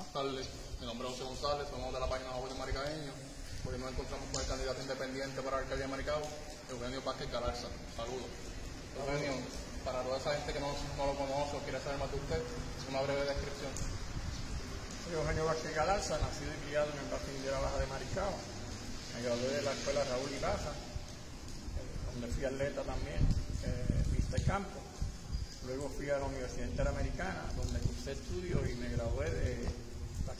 Buenas tardes, mi nombre es José González, somos de la página web de Maricabeño. Hoy nos encontramos con el candidato independiente para la alcaldía de Maricao, Eugenio Vázquez Galarza. Saludos. Eugenio, para toda esa gente que no, no lo conoce o quiere saber más de usted, una breve descripción. Soy Eugenio Vázquez Galarza, nacido y criado en el Parque de Baja de Maricao. Me gradué de la escuela Raúl eh, donde fui atleta también, eh, pista y campo. Luego fui a la Universidad Interamericana, donde cursé estudios y me gradué de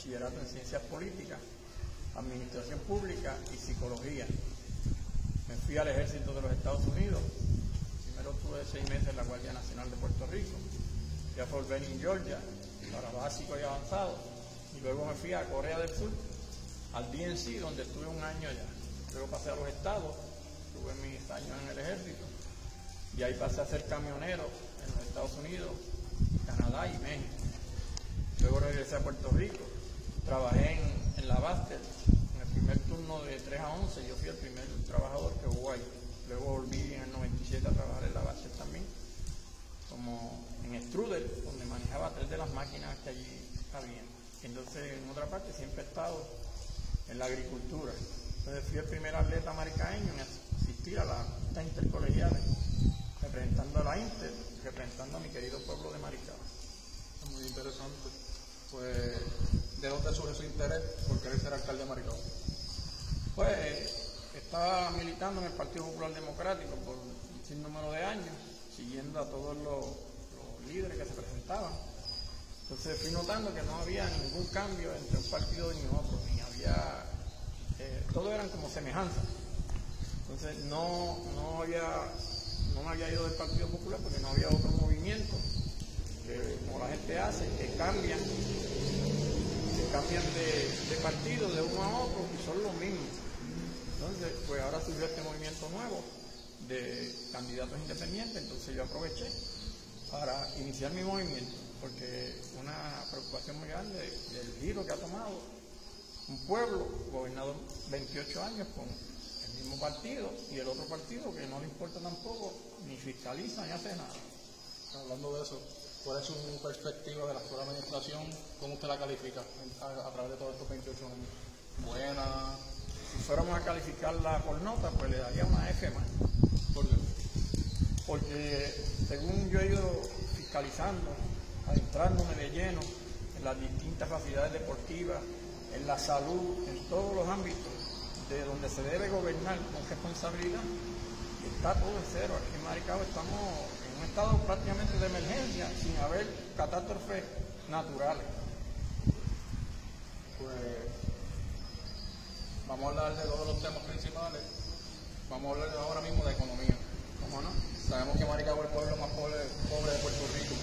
bachillerato en ciencias políticas, administración pública y psicología. Me fui al ejército de los Estados Unidos. Primero estuve seis meses en la Guardia Nacional de Puerto Rico, ya fue Benning, Georgia, para básico y avanzado. Y luego me fui a Corea del Sur, al DNC, donde estuve un año allá. Luego pasé a los estados, tuve mis años en el ejército. Y ahí pasé a ser camionero en los Estados Unidos, Canadá y México. Luego regresé a Puerto Rico, trabajé en, en la Baster, en el primer turno de 3 a 11, yo fui el primer trabajador que hubo ahí. Luego volví en el 97 a trabajar en la Baster también, como en Strudel, donde manejaba tres de las máquinas que allí había. Entonces, en otra parte, siempre he estado en la agricultura. Entonces, fui el primer atleta maricaeño en asistir a las intercolegiales, representando a la Inter, representando a mi querido pueblo de Maricao. Muy interesante. Pues, ¿de dónde surge su interés por querer ser alcalde de Maricao? Pues, estaba militando en el Partido Popular Democrático por un sinnúmero de años, siguiendo a todos los, líderes que se presentaban. Entonces fui notando que no había ningún cambio entre un partido y otro, ni había, eh, todos eran como semejanzas. Entonces no, no, había, no me había ido del Partido Popular porque no había otro movimiento que como la gente hace, que cambian, cambian de, partido de uno a otro y son los mismos. Entonces, pues ahora surgió este movimiento nuevo de candidatos independientes, entonces yo aproveché para iniciar mi movimiento, porque una preocupación muy grande del giro que ha tomado un pueblo gobernado 28 años con el mismo partido y el otro partido que no le importa tampoco, ni fiscaliza ni hace nada. Hablando de eso, ¿cuál es su perspectiva de la actual administración? ¿Cómo usted la califica a, a través de todos estos 28 años? ¿Buena? Si fuéramos a calificarla por nota, pues le daría una F más. ¿Por qué? Porque según yo he ido fiscalizando, adentrándome de lleno en las distintas facilidades deportivas, en la salud, en todos los ámbitos de donde se debe gobernar con responsabilidad, está todo en cero. Aquí en Maricao estamos un estado prácticamente de emergencia, sin haber catástrofes naturales. Pues vamos a hablar de todos los temas principales. Vamos a hablar ahora mismo de economía. ¿Cómo no? Sabemos que Maricao es el pueblo más pobre, pobre de Puerto Rico,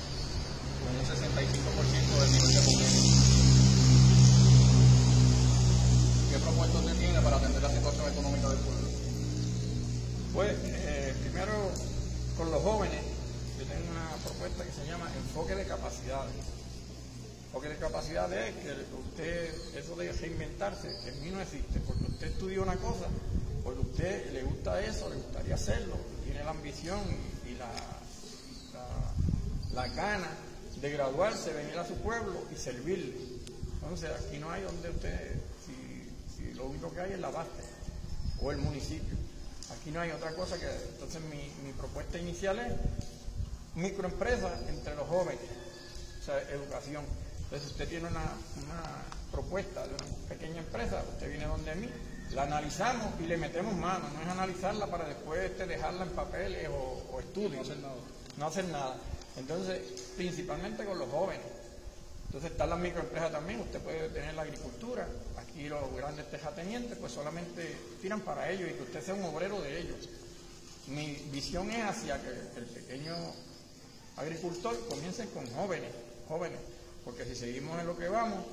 con un 65% del nivel de pobreza. ¿Qué propuestas usted tiene para atender la situación económica del pueblo? Pues eh, primero con los jóvenes, tengo una propuesta que se llama enfoque de capacidades. Enfoque de capacidades es que usted, eso de reinventarse, en mí no existe, porque usted estudió una cosa, porque usted le gusta eso, le gustaría hacerlo, tiene la ambición y, la, la gana de graduarse, venir a su pueblo y servirle. Entonces aquí no hay donde usted, si, si lo único que hay es la base o el municipio. Aquí no hay otra cosa que, entonces mi, mi propuesta inicial es microempresa entre los jóvenes, o sea, educación. Entonces, usted tiene una, una propuesta de una pequeña empresa, usted viene donde mí, la analizamos y le metemos mano, no es analizarla para después este, dejarla en papeles o, o estudios. No hacer nada. No hacer nada. Entonces, principalmente con los jóvenes. Entonces están las microempresas también, usted puede tener la agricultura, aquí los grandes terratenientes pues solamente tiran para ellos y que usted sea un obrero de ellos. Mi visión es hacia que el pequeño agricultor comience con jóvenes, jóvenes, porque si seguimos en lo que vamos,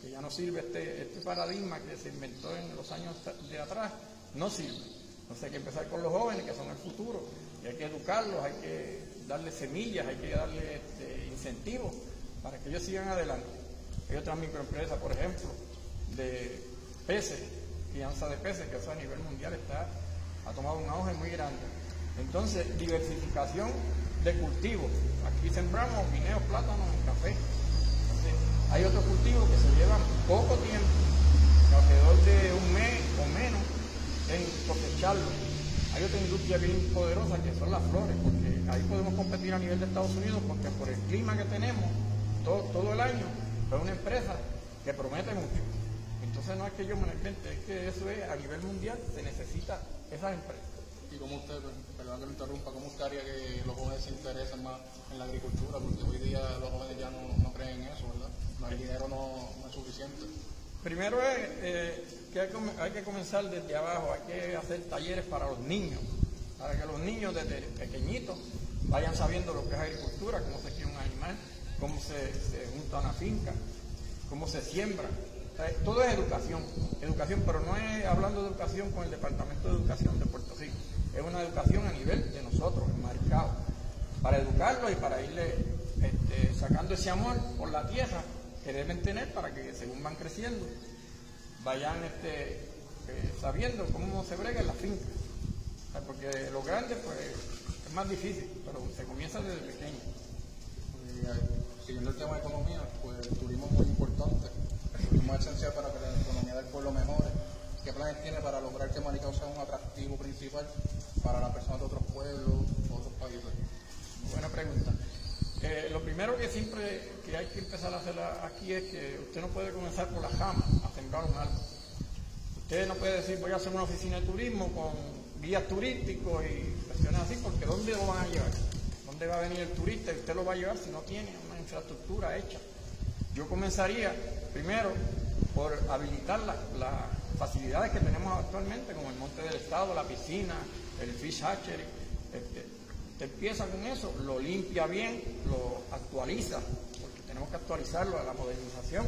que ya no sirve este, este paradigma que se inventó en los años de atrás, no sirve. Entonces hay que empezar con los jóvenes que son el futuro y hay que educarlos, hay que darles semillas, hay que darles este, incentivos para que ellos sigan adelante. Hay otras microempresas, por ejemplo, de peces, crianza de peces, que eso a nivel mundial está, ha tomado un auge muy grande. Entonces, diversificación de cultivos. Aquí sembramos guineos, plátanos café. Hay otros cultivos que se llevan poco tiempo, alrededor de un mes o menos, en cosecharlo. Hay otra industria bien poderosa que son las flores, porque ahí podemos competir a nivel de Estados Unidos, porque por el clima que tenemos todo, todo el año, es una empresa que promete mucho. Entonces no es que yo me lo es que eso es a nivel mundial, se necesita esas empresas. ¿Y cómo usted, perdón que lo interrumpa, cómo usted haría que los jóvenes se interesen más en la agricultura? Porque hoy día los jóvenes ya no, no creen en eso, ¿verdad? No, el dinero no, es suficiente. Primero es eh, que hay, que comenzar desde abajo, hay que hacer talleres para los niños, para que los niños desde pequeñitos vayan sabiendo lo que es agricultura, cómo se cría un animal, cómo se, junta una finca, cómo se siembra. Todo es educación, educación, pero no es hablando de educación con el Departamento de Educación de Puerto Rico, es una educación a nivel de nosotros, en Maricao, para educarlos y para irle este, sacando ese amor por la tierra que deben tener para que según van creciendo vayan este, eh, sabiendo cómo se brega en la finca. Porque lo grande pues es más difícil, pero se comienza desde pequeño. Eh, siguiendo el tema de economía, pues el turismo es muy importante. El turismo es esencial para que la economía del pueblo mejore. ¿Qué planes tiene para lograr que Maricao sea un atractivo principal para las personas de otros pueblos, otros países? Buena pregunta. Eh, lo primero que siempre que hay que empezar a hacer aquí es que usted no puede comenzar por la jama a sembrar un árbol. Usted no puede decir voy a hacer una oficina de turismo con guías turísticos y cuestiones así, porque ¿dónde lo van a llevar? ¿Dónde va a venir el turista y usted lo va a llevar si no tiene una infraestructura hecha? Yo comenzaría primero por habilitar la- facilidades que tenemos actualmente, como el Monte del Estado, la piscina, el fish hatchery. Este, usted empieza con eso, lo limpia bien, lo actualiza, porque tenemos que actualizarlo a la modernización.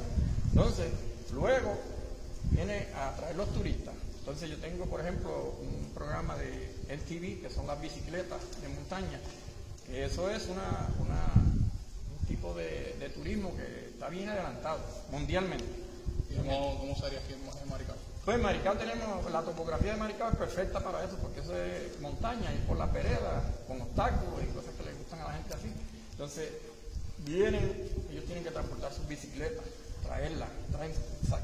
Entonces, luego viene a traer los turistas. Entonces yo tengo, por ejemplo, un programa de LTV, que son las bicicletas de montaña, eso es un tipo de, turismo que está bien adelantado mundialmente. ¿Y cómo, cómo sería aquí en Maricao? Pues en Maricao tenemos, la topografía de Maricao es perfecta para eso, porque eso es montaña, y por la vereda, con obstáculos y cosas que le gustan a la gente así. Entonces, vienen, ellos tienen que transportar sus bicicletas, traerlas, traen,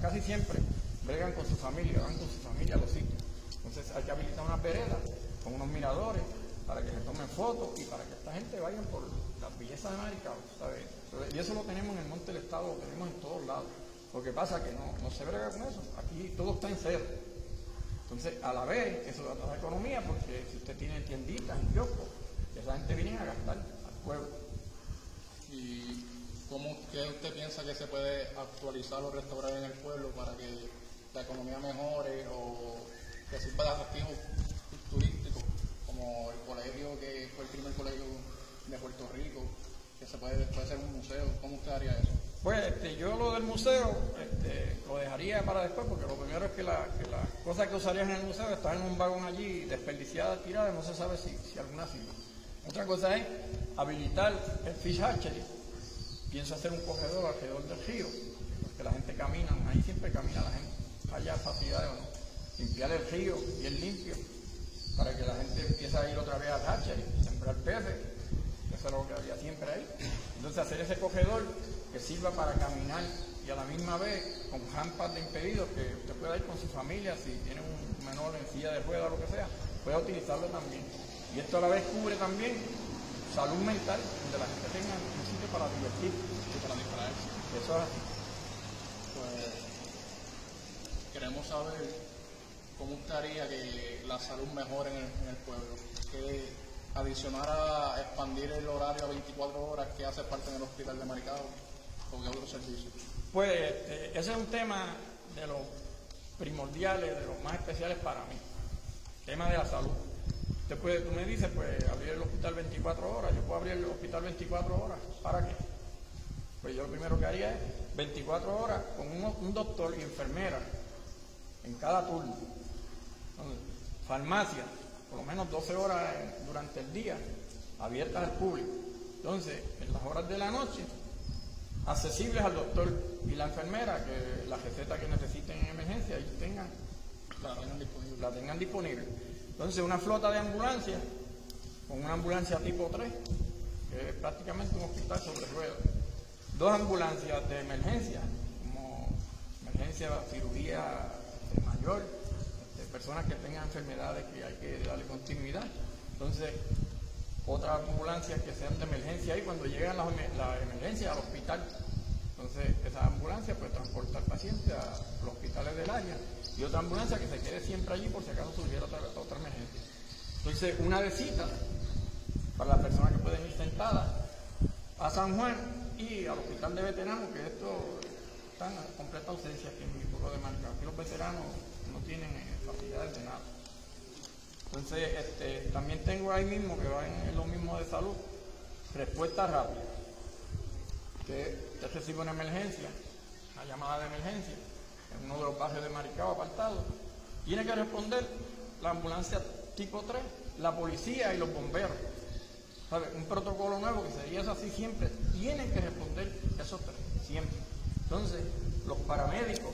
casi siempre bregan con su familia, van con su familia a los sitios. Entonces hay que habilitar una vereda con unos miradores para que se tomen fotos y para que esta gente vaya por las bellezas de Maricao, ¿sabes? Y eso lo tenemos en el Monte del Estado, lo tenemos en todos lados. Lo que pasa es que no, no se brega con eso. Aquí todo está en cero. Entonces, a la vez, eso da toda la economía, porque si usted tiene tienditas y esa gente viene a gastar al pueblo. ¿Y cómo, qué usted piensa que se puede actualizar o restaurar en el pueblo para que la economía mejore o que sirva de atractivo turístico, como el colegio que fue el primer colegio de Puerto Rico, que se puede después ser un museo? ¿Cómo usted haría eso? Pues este, yo lo del museo este, lo dejaría para después, porque lo primero es que, la, que las cosas que usarías en el museo están en un vagón allí desperdiciadas, tiradas, no se sabe si, si alguna sirve. Otra cosa es habilitar el fish hatchery. Pienso hacer un corredor alrededor del río, porque la gente camina, ahí siempre camina la gente, haya facilidades o no. Limpiar el río bien limpio, para que la gente empiece a ir otra vez al hatchery, sembrar peces, eso es lo que había siempre ahí. Entonces hacer ese cogedor que sirva para caminar y a la misma vez con rampas de impedidos que usted pueda ir con su familia, si tiene un menor en silla de ruedas o lo que sea, pueda utilizarlo también. Y esto a la vez cubre también salud mental, donde la gente tenga un sitio para divertir Y para distraerse. Eso es así. Pues queremos saber cómo usted haría que la salud mejore en el, en el pueblo. Que adicionar a expandir el horario a 24 horas que hace parte del hospital de Maricao qué otros servicios. Pues este, ese es un tema de los primordiales, de los más especiales para mí. Tema de la salud. Puede, tú me dices, pues abrir el hospital 24 horas. Yo puedo abrir el hospital 24 horas. ¿Para qué? Pues yo lo primero que haría es 24 horas con un, un doctor y enfermera en cada turno. Farmacia, por lo menos 12 horas durante el día, abiertas al público. Entonces, en las horas de la noche, accesibles al doctor y la enfermera, que la receta que necesiten en emergencia, ellos tengan, La tengan disponible. la tengan disponible. Entonces, una flota de ambulancias, con una ambulancia tipo 3, que es prácticamente un hospital sobre ruedas. Dos ambulancias de emergencia, como emergencia, cirugía este, mayor, este, personas que tengan enfermedades que hay que darle continuidad. Entonces, otras ambulancias que sean de emergencia y cuando llegan las la emergencias al hospital. Entonces, esa ambulancia puede transportar al paciente a los hospitales del área y otra ambulancia que se quede siempre allí por si acaso surgiera otra, otra emergencia. Entonces, una de cita para las personas que pueden ir sentadas a San Juan y al hospital de veteranos, que esto está en completa ausencia aquí en mi pueblo de Marca. Aquí los veteranos no tienen eh, facilidades de nada. Entonces, este, también tengo ahí mismo, que va en, lo mismo de salud, respuesta rápida. Usted recibe una emergencia, una llamada de emergencia, en uno de los barrios de Maricao apartado, tiene que responder la ambulancia tipo 3, la policía y los bomberos. ¿Sabe? Un protocolo nuevo que sería así siempre, tienen que responder esos tres, siempre. Entonces, los paramédicos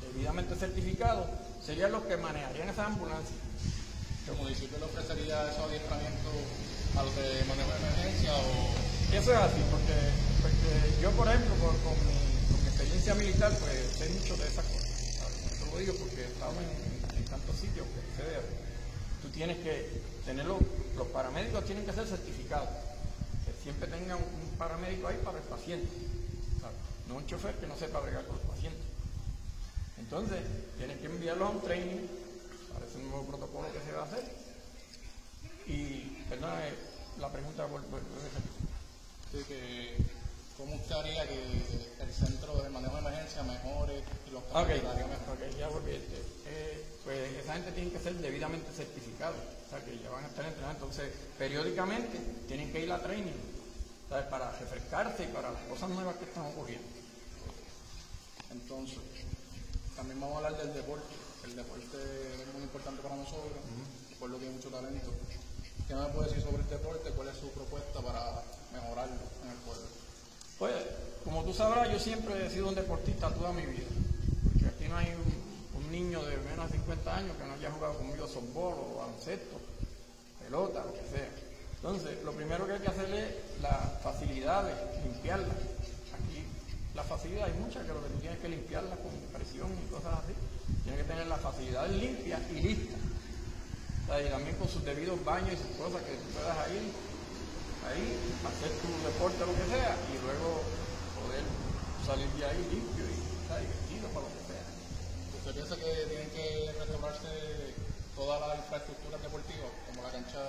debidamente certificados serían los que manejarían esas ambulancias. ¿El municipio le ofrecería esos adiestramientos a los de manejo de emergencia o...? Eso es así, porque, yo, por ejemplo, con, mi, experiencia militar, pues sé mucho de esas cosas. Eso lo digo porque he estado en, tantos sitios que sucede Tú tienes que tenerlo, los paramédicos tienen que ser certificados. Que siempre tengan un paramédico ahí para el paciente. No un chofer que no sepa bregar con los pacientes. Entonces, tienes que enviarlos a un training parece un nuevo protocolo que se va a hacer. Y, perdón, la pregunta vuelve sí, que ¿Cómo usted haría que el centro de manejo de emergencia mejore y los okay. Ok, ya volví. Este, eh, pues esa gente tiene que ser debidamente certificado, o sea, que ya van a estar entrenados. Entonces, periódicamente tienen que ir a training, ¿sabes? para refrescarse y para las cosas nuevas que están ocurriendo. Entonces, también vamos a hablar del deporte el deporte es muy importante para nosotros, por lo que hay mucho talento. ¿Qué me puede decir sobre el deporte? ¿Cuál es su propuesta para mejorarlo en el pueblo? Pues, como tú sabrás, yo siempre he sido un deportista toda mi vida. Porque aquí no hay un, niño de menos de 50 años que no haya jugado conmigo softball o baloncesto, pelota, lo que sea. Entonces, lo primero que hay que hacer es la facilidad de limpiarla. Aquí la facilidad hay muchas que lo que tú tienes que limpiarla con presión y cosas así. Tiene que tener las facilidades limpias y listas. y también con sus debidos baños y sus cosas que tú puedas ir ahí, hacer tu deporte o lo que sea, y luego poder salir de ahí limpio y divertido para lo que sea. ¿Usted piensa que tienen que restaurarse toda la infraestructura deportiva, como la cancha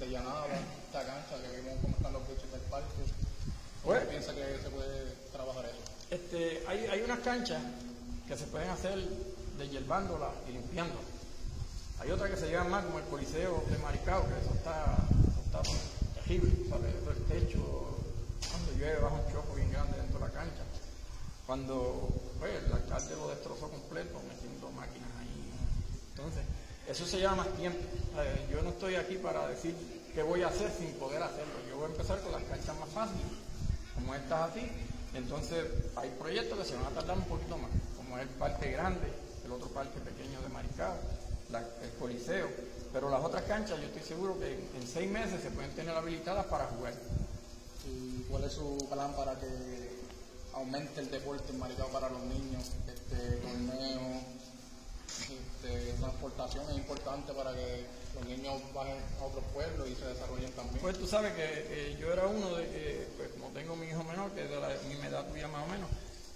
de llanada, esta cancha que vimos cómo están los coches del parque? ¿Cómo pues, piensa que se puede trabajar eso? Este, hay, hay unas canchas que se pueden hacer deshiervándola y limpiándola. Hay otra que se llevan más como el Coliseo de Maricao, que eso está, está terrible, ¿sabes? El techo, cuando llueve baja un choco bien grande dentro de la cancha. Cuando pues, el alcalde lo destrozó completo metiendo máquinas ahí. Entonces, eso se lleva más tiempo. Yo no estoy aquí para decir qué voy a hacer sin poder hacerlo. Yo voy a empezar con las canchas más fáciles, como estas así. Entonces, hay proyectos que se van a tardar un poquito más, como es el Parque Grande, el otro parque pequeño de Maricao, el Coliseo. Pero las otras canchas yo estoy seguro que en, seis meses se pueden tener habilitadas para jugar. ¿Y cuál es su plan para que aumente el deporte en Maricao para los niños? Este torneo, este, transportación es importante para que los niños vayan a otros pueblos y se desarrollen también. Pues tú sabes que yo era uno de que, pues como tengo mi hijo menor, que es de la misma edad tuya más o menos,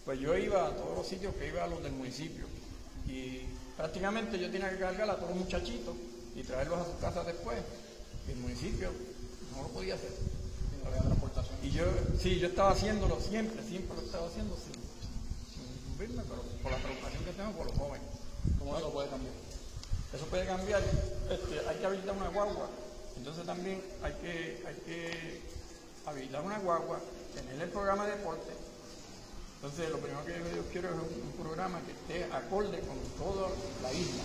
pues yo iba a todos los sitios que iba a los del municipio. Y prácticamente yo tenía que cargar a todos los muchachitos y traerlos a su casa después. Y el municipio no lo podía hacer. No había transportación. Y yo, sí, yo estaba haciéndolo siempre, siempre lo estaba haciendo sin, sin pero por la preocupación que tengo por los jóvenes. ¿Cómo eso puede cambiar? Eso puede cambiar. Este, hay que habilitar una guagua. Entonces también hay que, hay que habilitar una guagua, tener el programa de deporte entonces, lo primero que yo quiero es un, programa que esté acorde con toda la isla.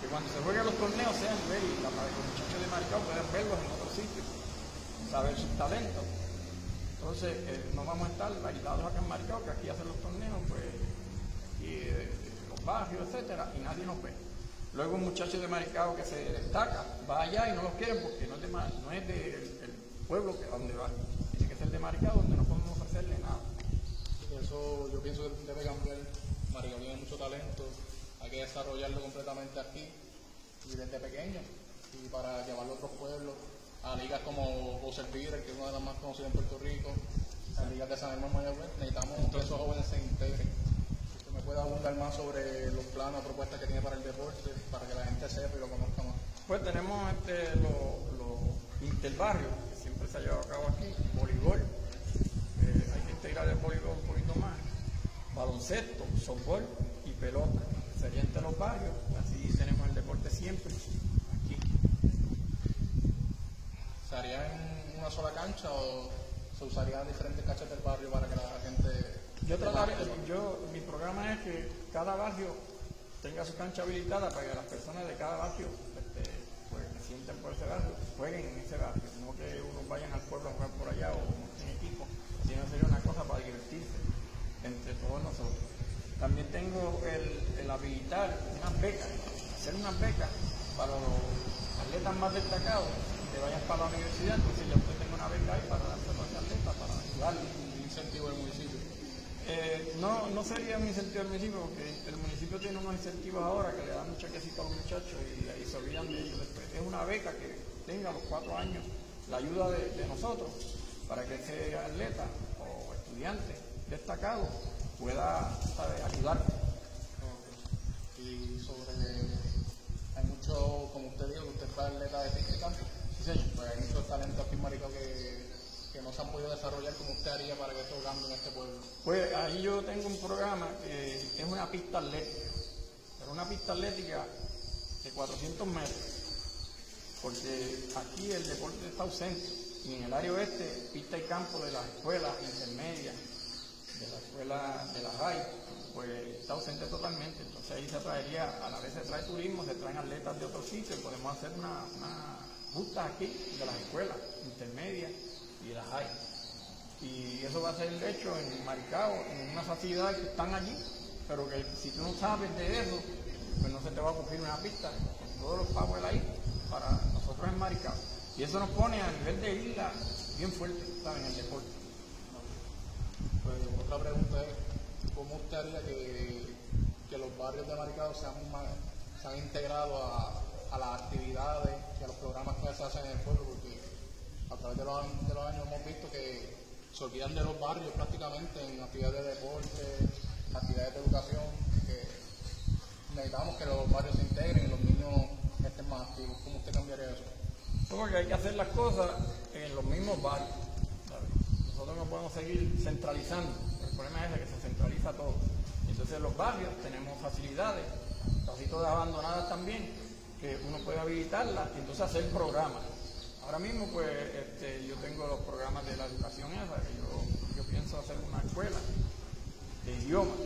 Que cuando se jueguen los torneos sean ver para que los muchachos de Maricao puedan verlos en otros sitios, saber sus talentos. Entonces, eh, no vamos a estar aislados acá en Maricao, que aquí hacen los torneos, pues, aquí eh, los barrios, etcétera, y nadie nos ve. Luego un muchacho de Maricao que se destaca, va allá y no los quieren porque no es, de, no es del pueblo que, a donde va. Tiene que ser de Maricao donde no podemos hacerle nada eso yo pienso que debe cambiar Maricao tiene mucho talento, hay que desarrollarlo completamente aquí y desde pequeño y para llevarlo a otros pueblos, a ligas como Bowser Beater, que es una de las más conocidas en Puerto Rico, a ligas de San Germán Mayagüez, necesitamos que esos jóvenes se integren. Puede abundar más sobre los planos, propuestas que tiene para el deporte, para que la gente sepa y lo conozca más. Pues tenemos este, los lo interbarrios, que siempre se ha llevado a cabo aquí, voleibol, eh, hay que integrar el voleibol un poquito más, baloncesto, softball y pelota, sería entre los barrios, así tenemos el deporte siempre aquí. ¿Se haría en una sola cancha o se usarían diferentes canchas del barrio para que la gente... Yo trataré, yo, mi programa es que cada barrio tenga su cancha habilitada para que las personas de cada barrio este, pues, que sienten por ese barrio, jueguen en ese barrio, no que unos vayan al pueblo a jugar por allá o en equipo, sino sería una cosa para divertirse entre todos nosotros. También tengo el, habilitar unas becas, hacer unas becas para los atletas más destacados que vayan para la universidad, entonces ya usted tenga una beca ahí para darse a los atletas, para ayudarles. Un incentivo del municipio. Eh, no, no sería un incentivo del municipio, porque el municipio tiene unos incentivos ahora que le dan un chequecito a los muchachos y, y se olvidan de ellos después. Es una beca que tenga a los cuatro años la ayuda de, de nosotros para que ese atleta o estudiante destacado pueda ¿sabe? ayudar. Y sobre, hay mucho, como usted dijo, que usted fue atleta de campo, Sí, señor. pues hay muchos talentos aquí en Maricao que, que no se han podido desarrollar como usted haría para que esto cambie en este pueblo. Pues ahí yo tengo un programa que es una pista atlética, pero una pista atlética de 400 metros, porque aquí el deporte está ausente y en el área oeste, pista y campo de las escuelas intermedias, de la escuela de la RAI, pues está ausente totalmente. Entonces ahí se traería, a la vez se trae turismo, se traen atletas de otros sitios, podemos hacer una, una ruta aquí de las escuelas intermedias y las RAI. Y eso va a ser hecho en Maricao, en una facilidad que están allí, pero que si tú no sabes de eso, pues no se te va a ocurrir una pista todos los pagos ahí para nosotros en Maricao. Y eso nos pone a nivel de isla bien fuerte, ¿sabes? En el deporte. Pues otra pregunta es, ¿cómo usted haría que, que los barrios de Maricao sean más, sean integrados a, a las actividades y a los programas que se hacen en el pueblo? A través de los, de los años hemos visto que se olvidan de los barrios prácticamente en actividades de deporte, actividades de educación, que necesitamos que los barrios se integren y los niños estén más activos. ¿Cómo usted cambiaría eso? Porque hay que hacer las cosas en los mismos barrios. Nosotros no podemos seguir centralizando. El problema es que se centraliza todo. Entonces en los barrios tenemos facilidades, casi todas abandonadas también, que uno puede habilitarlas y entonces hacer programas. Ahora mismo pues este, yo tengo los programas de la educación esa, que yo, pienso hacer una escuela de idiomas.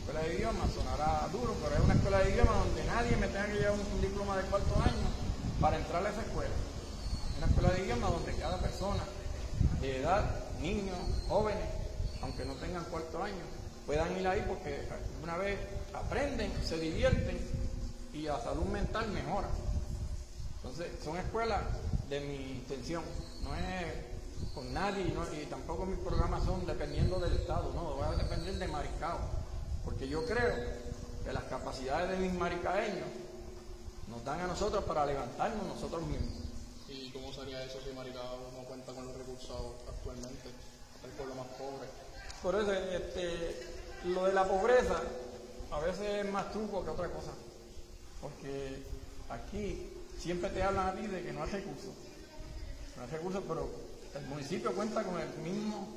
Escuela de idiomas sonará duro, pero es una escuela de idiomas donde nadie me tenga que llevar un, un diploma de cuarto año para entrar a esa escuela. Una escuela de idiomas donde cada persona de edad, niños, jóvenes, aunque no tengan cuarto año, puedan ir ahí porque una vez aprenden, se divierten y la salud mental mejora. Entonces, son escuelas de mi intención, no es con nadie y, no- y tampoco mis programas son dependiendo del Estado, no, va a depender de Maricao, porque yo creo que las capacidades de mis maricaeños nos dan a nosotros para levantarnos nosotros mismos. ¿Y cómo sería eso si Maricao no cuenta con los recursos actualmente? El pueblo más pobre. Por eso, este, lo de la pobreza a veces es más truco que otra cosa. Porque aquí siempre te hablan a ti de que no hay recursos. No hay recursos, pero el municipio cuenta con el mismo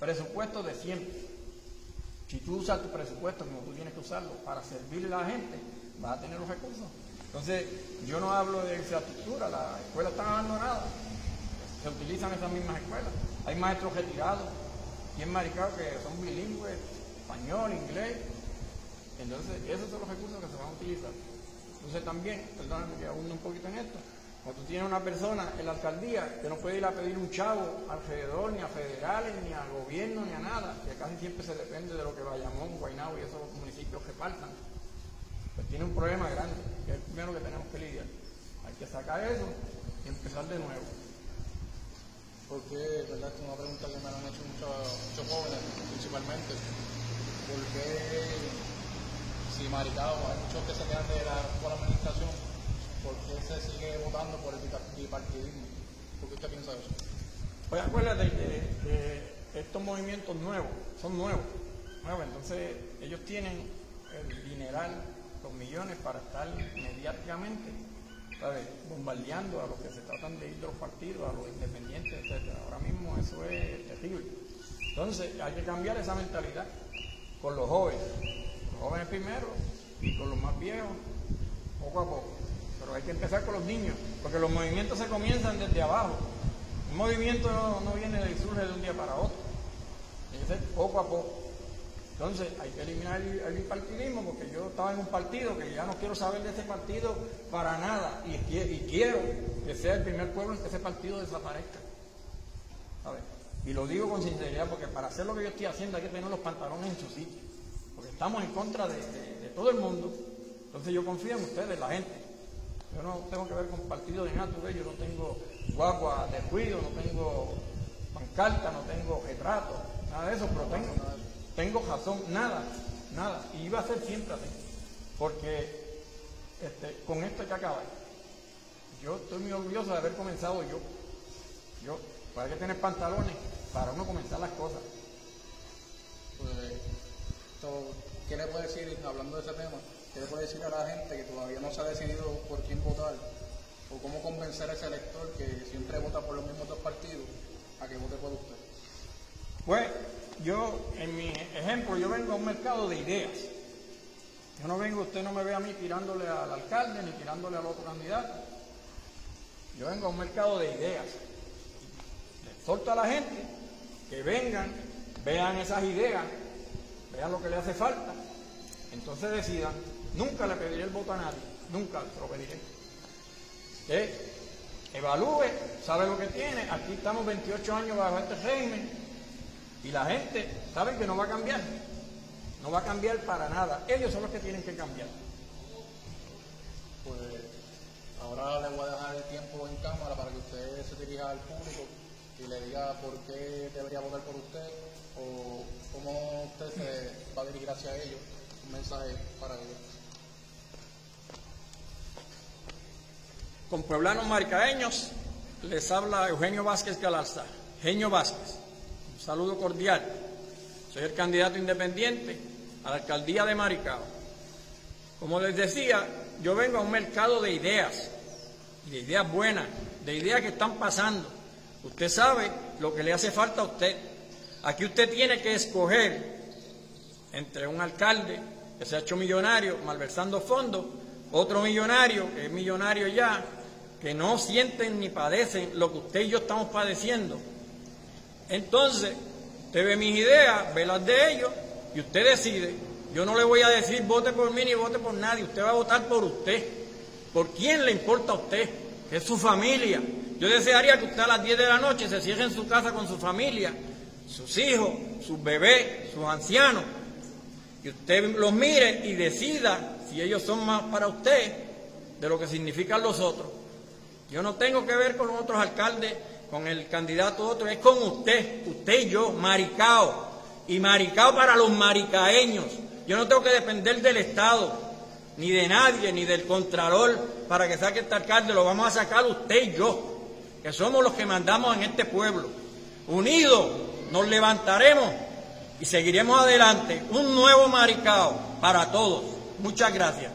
presupuesto de siempre. Si tú usas tu presupuesto como tú tienes que usarlo para servirle a la gente, vas a tener los recursos. Entonces, yo no hablo de infraestructura, las escuelas están abandonadas, se utilizan esas mismas escuelas. Hay maestros retirados y en que son bilingües, español, inglés. Entonces, esos son los recursos que se van a utilizar. También, perdóname que abunde un poquito en esto, cuando tú tienes una persona en la alcaldía que no puede ir a pedir un chavo alrededor, ni a federales, ni al gobierno, ni a nada, que casi siempre se depende de lo que Bayamón, Guaynabo y esos municipios repartan, pues tiene un problema grande, que es el primero que tenemos que lidiar. Hay que sacar eso y empezar de nuevo. Porque, verdad, es una pregunta que me han hecho muchos, muchos jóvenes, principalmente. ¿Por qué si Maricao, hay muchos que se quedan de la administración, ¿por qué se sigue votando por el bipartidismo? ¿Por qué usted piensa eso? Pues acuérdate que, estos movimientos nuevos son nuevos, nuevos, entonces ellos tienen el dineral, los millones para estar mediáticamente ¿sabes? bombardeando a los que se tratan de ir de los partidos, a los independientes, etc. Ahora mismo eso es terrible. Entonces hay que cambiar esa mentalidad con los jóvenes, jóvenes primero con los más viejos poco a poco. Pero hay que empezar con los niños, porque los movimientos se comienzan desde abajo. Un movimiento no, viene y surge de un día para otro. Tiene que ser poco a poco. Entonces hay que eliminar el, bipartidismo porque yo estaba en un partido que ya no quiero saber de ese partido para nada y quiero que sea el primer pueblo en que ese partido desaparezca. Y lo digo con sinceridad porque para hacer lo que yo estoy haciendo hay que tener los pantalones en su sitio. Estamos en contra de, todo el mundo. Entonces yo confío en ustedes, la gente. Yo no tengo que ver con partido de nada, yo no tengo guagua de ruido, no tengo pancarta, no tengo retrato, nada de eso, pero tengo, tengo razón, nada, nada. Y iba a ser siempre así. Porque este, con esto que acaba, yo estoy muy orgulloso de haber comenzado yo. Yo, hay que tener pantalones para uno comenzar las cosas. Pues, ¿Qué le puede decir, hablando de ese tema, qué le puede decir a la gente que todavía no se ha decidido por quién votar? ¿O cómo convencer a ese elector que siempre vota por los mismos dos partidos a que vote por usted? Pues yo, en mi ejemplo, yo vengo a un mercado de ideas. Yo no vengo, usted no me ve a mí tirándole al alcalde ni tirándole al otro candidato. Yo vengo a un mercado de ideas. Le solto a la gente que vengan, vean esas ideas, vean lo que le hace falta, entonces decidan, nunca le pediré el voto a nadie, nunca lo pediré. Evalúe, sabe lo que tiene, aquí estamos 28 años bajo este régimen y la gente sabe que no va a cambiar, no va a cambiar para nada, ellos son los que tienen que cambiar. Pues ahora le voy a dejar el tiempo en cámara para que usted se dirija al público y le diga por qué debería votar por usted o cómo usted se va a dirigir hacia ellos, un mensaje para ellos. Con pueblanos maricaeños les habla Eugenio Vázquez Galarza. Eugenio Vázquez, un saludo cordial. Soy el candidato independiente a la alcaldía de Maricao. Como les decía, yo vengo a un mercado de ideas, de ideas buenas, de ideas que están pasando Usted sabe lo que le hace falta a usted. Aquí usted tiene que escoger entre un alcalde que se ha hecho millonario malversando fondos, otro millonario que es millonario ya, que no sienten ni padecen lo que usted y yo estamos padeciendo. Entonces, usted ve mis ideas, ve las de ellos y usted decide. Yo no le voy a decir vote por mí ni vote por nadie, usted va a votar por usted. ¿Por quién le importa a usted? Que es su familia, yo desearía que usted a las 10 de la noche se cierre en su casa con su familia, sus hijos, sus bebés, sus ancianos, y usted los mire y decida si ellos son más para usted de lo que significan los otros. Yo no tengo que ver con los otros alcaldes, con el candidato otro, es con usted, usted y yo, Maricao, y Maricao para los maricaeños. Yo no tengo que depender del Estado, ni de nadie, ni del Contralor, para que saque este alcalde, lo vamos a sacar usted y yo que somos los que mandamos en este pueblo. Unidos nos levantaremos y seguiremos adelante. Un nuevo maricao para todos. Muchas gracias.